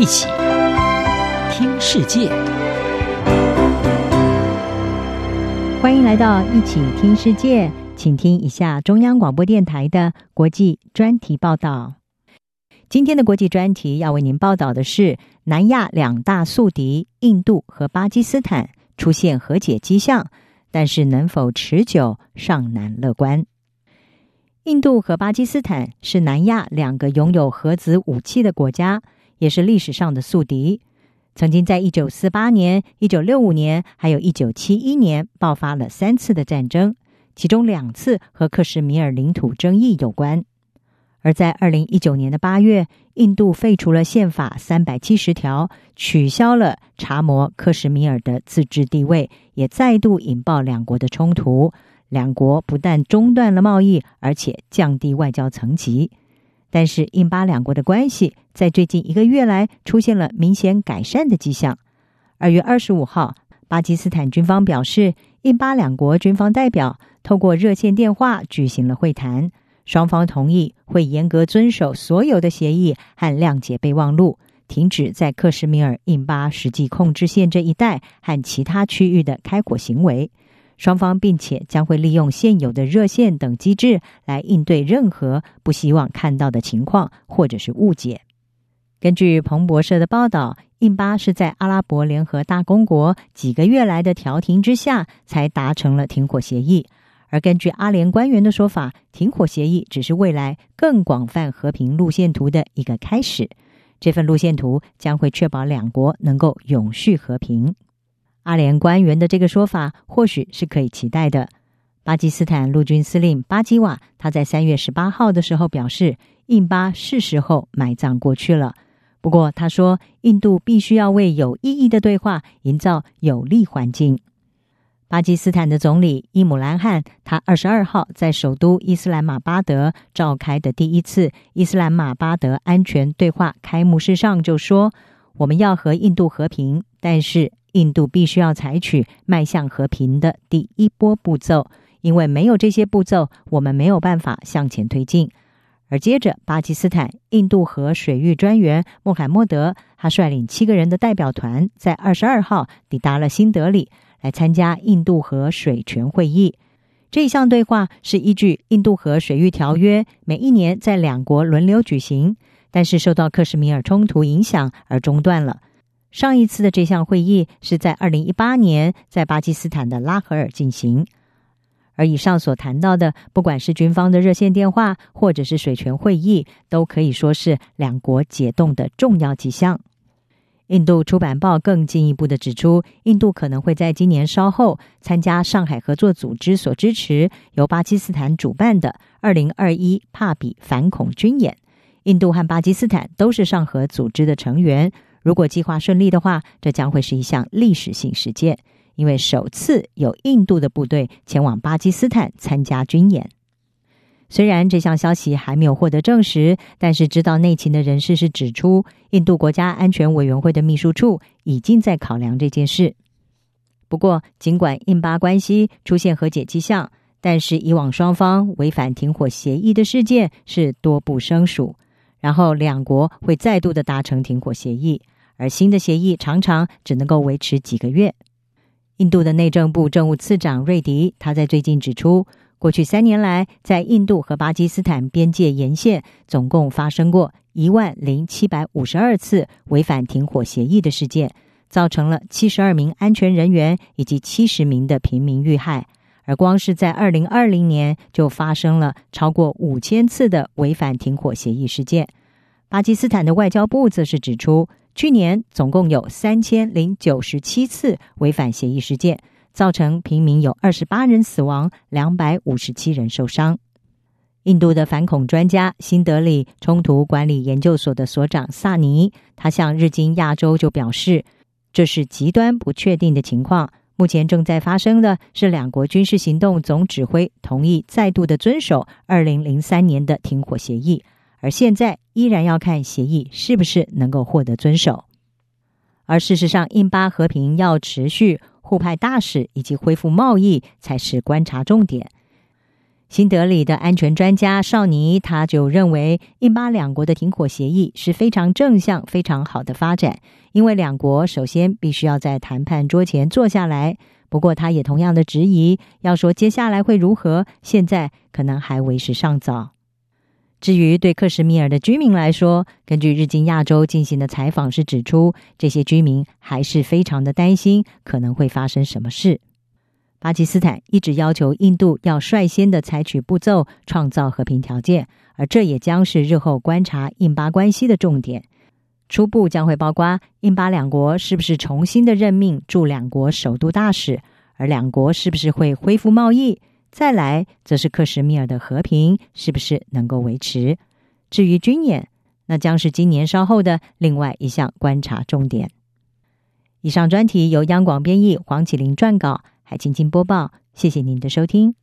一起听世界，欢迎来到一起听世界，请听一下中央广播电台的国际专题报道。今天的国际专题要为您报道的是，南亚两大宿敌印度和巴基斯坦出现和解迹象，但是能否持久尚难乐观。印度和巴基斯坦是南亚两个拥有核子武器的国家，也是历史上的宿敌。曾经在一九四八年、一九六五年，还有一九七一年爆发了三次的战争，其中两次和克什米尔领土争议有关。而在二零一九年的八月，印度废除了宪法三百七十条，取消了查谟克什米尔的自治地位，也再度引爆两国的冲突。两国不但中断了贸易，而且降低外交层级。但是，印巴两国的关系在最近一个月来出现了明显改善的迹象。二月二十五号，巴基斯坦军方表示，印巴两国军方代表透过热线电话举行了会谈，双方同意会严格遵守所有的协议和谅解备忘录，停止在克什米尔印巴实际控制线这一带和其他区域的开火行为。双方并且将会利用现有的热线等机制来应对任何不希望看到的情况或者是误解。根据彭博社的报道，印巴是在阿拉伯联合大公国几个月来的调停之下才达成了停火协议。而根据阿联官员的说法，停火协议只是未来更广泛和平路线图的一个开始。这份路线图将会确保两国能够永续和平。阿联官员的这个说法或许是可以期待的。巴基斯坦陆军司令巴基瓦他在三月十八号的时候表示，印巴是时候埋葬过去了。不过他说，印度必须要为有意义的对话营造有利环境。巴基斯坦的总理伊姆兰汗他二十二号在首都伊斯兰马巴德召开的第一次伊斯兰马巴德安全对话开幕式上就说：“我们要和印度和平，但是。”印度必须要采取迈向和平的第一波步骤，因为没有这些步骤，我们没有办法向前推进。而接着，巴基斯坦印度河水域专员穆罕默德，他率领七个人的代表团，在二十二号抵达了新德里，来参加印度河水权会议。这一项对话是依据《印度河水域条约》，每一年在两国轮流举行，但是受到克什米尔冲突影响而中断了。上一次的这项会议是在二零一八年在巴基斯坦的拉合尔进行，而以上所谈到的，不管是军方的热线电话，或者是水权会议，都可以说是两国解冻的重要迹象。印度出版报更进一步的指出，印度可能会在今年稍后参加上海合作组织所支持、由巴基斯坦主办的二零二一帕比反恐军演。印度和巴基斯坦都是上合组织的成员。如果计划顺利的话，这将会是一项历史性事件，因为首次有印度的部队前往巴基斯坦参加军演。虽然这项消息还没有获得证实，但是知道内情的人士是指出，印度国家安全委员会的秘书处已经在考量这件事。不过，尽管印巴关系出现和解迹象，但是以往双方违反停火协议的事件是多不胜数。然后两国会再度的达成停火协议，而新的协议常常只能够维持几个月。印度的内政部政务次长瑞迪他在最近指出，过去三年来，在印度和巴基斯坦边界沿线，总共发生过一万零七百五十二次违反停火协议的事件，造成了七十二名安全人员以及七十名的平民遇害。而光是在二零二零年，就发生了超过五千次的违反停火协议事件。巴基斯坦的外交部则是指出，去年总共有三千零九十七次违反协议事件，造成平民有二十八人死亡，两百五十七人受伤。印度的反恐专家、新德里冲突管理研究所的所长萨尼，他向日经亚洲就表示，这是极端不确定的情况。目前正在发生的是，两国军事行动总指挥同意再度的遵守二零零三年的停火协议，而现在依然要看协议是不是能够获得遵守。而事实上，印巴和平要持续，互派大使以及恢复贸易才是观察重点。新德里的安全专家绍尼他就认为，印巴两国的停火协议是非常正向、非常好的发展，因为两国首先必须要在谈判桌前坐下来。不过，他也同样的质疑，要说接下来会如何，现在可能还为时尚早。至于对克什米尔的居民来说，根据日经亚洲进行的采访是指出，这些居民还是非常的担心，可能会发生什么事。巴基斯坦一直要求印度要率先的采取步骤，创造和平条件，而这也将是日后观察印巴关系的重点。初步将会包括印巴两国是不是重新的任命驻两国首都大使，而两国是不是会恢复贸易。再来，则是克什米尔的和平是不是能够维持。至于军演，那将是今年稍后的另外一项观察重点。以上专题由央广编译，黄启林撰稿。还静静播报，谢谢您的收听。